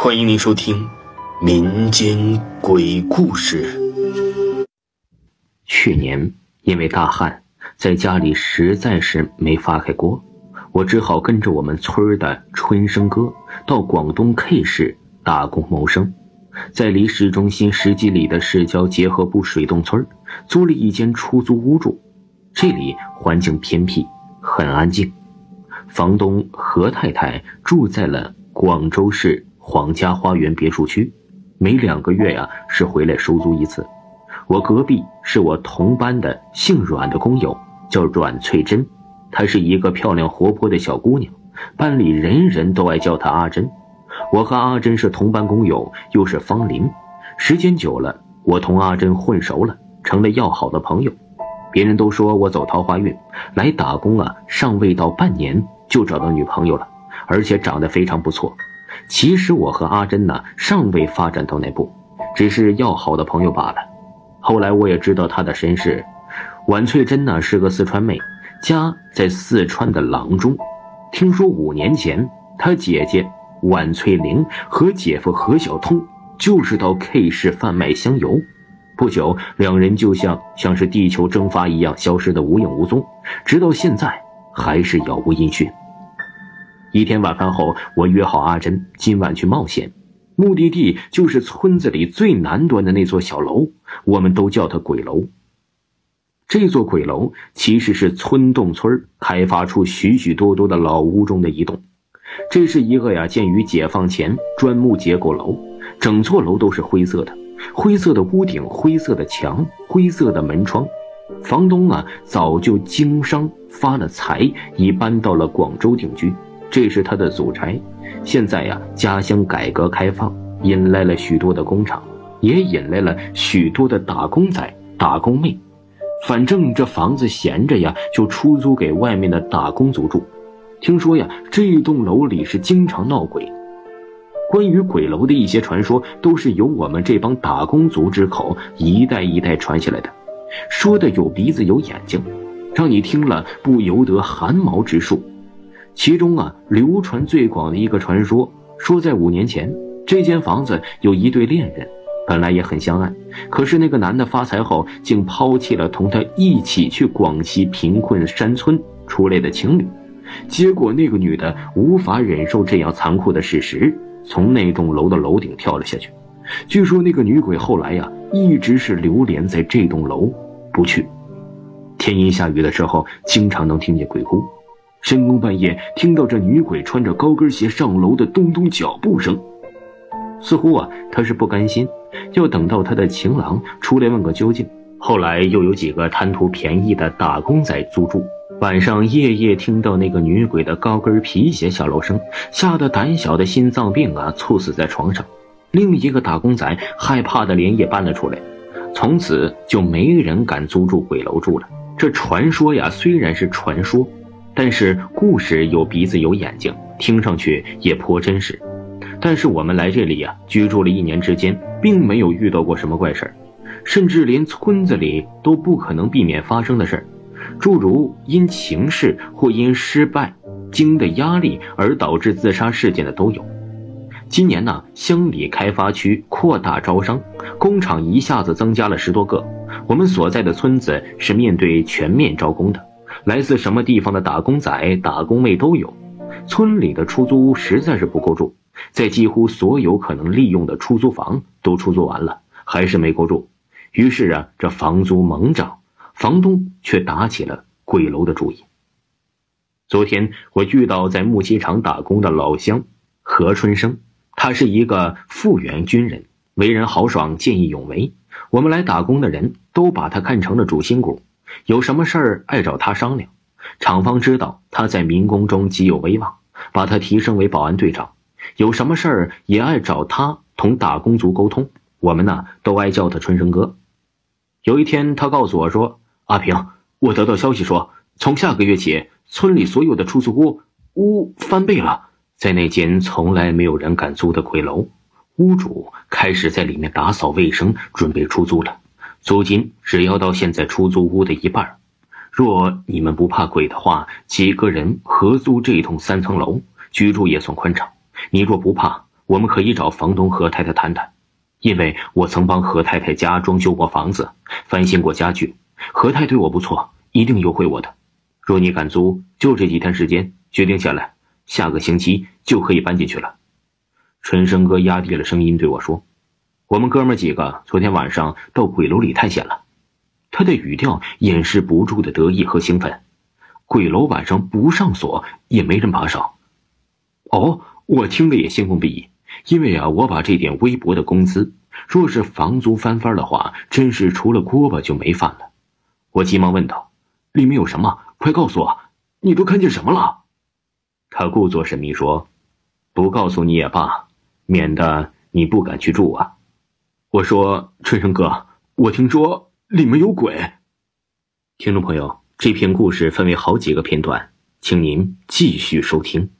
欢迎您收听民间鬼故事。去年因为大旱，在家里实在是没发开锅，我只好跟着我们村的春生哥到广东 K 市打工谋生，在离市中心十几里的市郊结合部水洞村租了一间出租屋住。这里环境偏僻，很安静。房东何太太住在了广州市。皇家花园别墅区，每两个月呀是回来收租一次。我隔壁是我同班的姓阮的工友，叫阮翠珍，她是一个漂亮活泼的小姑娘，班里人人都爱叫她阿珍。我和阿珍是同班工友，又是芳邻，时间久了，我同阿珍混熟了，成了要好的朋友。别人都说我走桃花运，来打工啊，尚未到半年就找到女朋友了，而且长得非常不错。其实我和阿珍呢，尚未发展到那步，只是要好的朋友罢了。后来我也知道她的身世，婉翠珍呢是个四川妹，家在四川的阆中。听说五年前，她姐姐婉翠玲和姐夫何小通就是到 K 市贩卖香油，不久两人就像像是地球蒸发一样消失的无影无踪，直到现在还是杳无音讯。一天晚饭后，我约好阿珍今晚去冒险，目的地就是村子里最南端的那座小楼，我们都叫它鬼楼。这座鬼楼其实是村洞村开发出许许多多的老屋中的一栋，这是一个呀建于解放前砖木结构楼，整座楼都是灰色的，灰色的屋顶，灰色的墙，灰色的门窗。房东啊早就经商发了财，已搬到了广州定居。这是他的祖宅，现在呀，家乡改革开放，引来了许多的工厂，也引来了许多的打工仔、打工妹。反正这房子闲着呀，就出租给外面的打工族住。听说呀，这栋楼里是经常闹鬼。关于鬼楼的一些传说，都是由我们这帮打工族之口一代一代传下来的，说的有鼻子有眼睛，让你听了不由得寒毛直竖。其中啊，流传最广的一个传说，说在五年前，这间房子有一对恋人，本来也很相爱，可是那个男的发财后，竟抛弃了同他一起去广西贫困山村出来的情侣，结果那个女的无法忍受这样残酷的事实，从那栋楼的楼顶跳了下去。据说那个女鬼后来呀，一直是流连在这栋楼不去，天阴下雨的时候，经常能听见鬼哭。深更半夜听到这女鬼穿着高跟鞋上楼的咚咚脚步声，似乎啊，她是不甘心，要等到她的情郎出来问个究竟。后来又有几个贪图便宜的打工仔租住，晚上夜夜听到那个女鬼的高跟皮鞋下楼声，吓得胆小的心脏病啊，猝死在床上。另一个打工仔害怕的连夜搬了出来，从此就没人敢租住鬼楼住了。这传说呀，虽然是传说。但是故事有鼻子有眼睛，听上去也颇真实。但是我们来这里呀，居住了一年之间，并没有遇到过什么怪事儿，甚至连村子里都不可能避免发生的事儿，诸如因情事或因失败经的压力而导致自杀事件的都有。今年呢，乡里开发区扩大招商，工厂一下子增加了十多个，我们所在的村子是面对全面招工的。来自什么地方的打工仔、打工妹都有，村里的出租屋实在是不够住，在几乎所有可能利用的出租房都出租完了，还是没够住。于是啊，这房租猛涨，房东却打起了鬼楼的主意。昨天我遇到在木器厂打工的老乡何春生，他是一个复员军人，为人豪爽、见义勇为，我们来打工的人都把他看成了主心骨。有什么事儿爱找他商量，厂方知道他在民工中极有威望，把他提升为保安队长。有什么事儿也爱找他同打工族沟通，我们呢都爱叫他春生哥。有一天，他告诉我说：“阿平，我得到消息说，从下个月起，村里所有的出租屋屋翻倍了，在那间从来没有人敢租的鬼楼，屋主开始在里面打扫卫生，准备出租了。”租金只要到现在出租屋的一半，若你们不怕鬼的话，几个人合租这栋三层楼，居住也算宽敞。你若不怕，我们可以找房东何太太谈谈，因为我曾帮何太太家装修过房子，翻新过家具。何太对我不错，一定优惠我的。若你敢租，就这几天时间，决定下来，下个星期就可以搬进去了。春生哥压低了声音对我说：“我们哥们几个昨天晚上到鬼楼里探险了。”他的语调掩饰不住的得意和兴奋。鬼楼晚上不上锁，也没人把守。哦，我听了也兴奋不已，因为啊，我把这点微薄的工资，若是房租翻番的话，真是除了锅巴就没饭了。我急忙问道：“里面有什么？快告诉我，你都看见什么了？”他故作神秘说：“不告诉你也罢，免得你不敢去住啊。”我说：“春生哥，我听说里面有鬼。”听众朋友。这篇故事分为好几个片段，请您继续收听。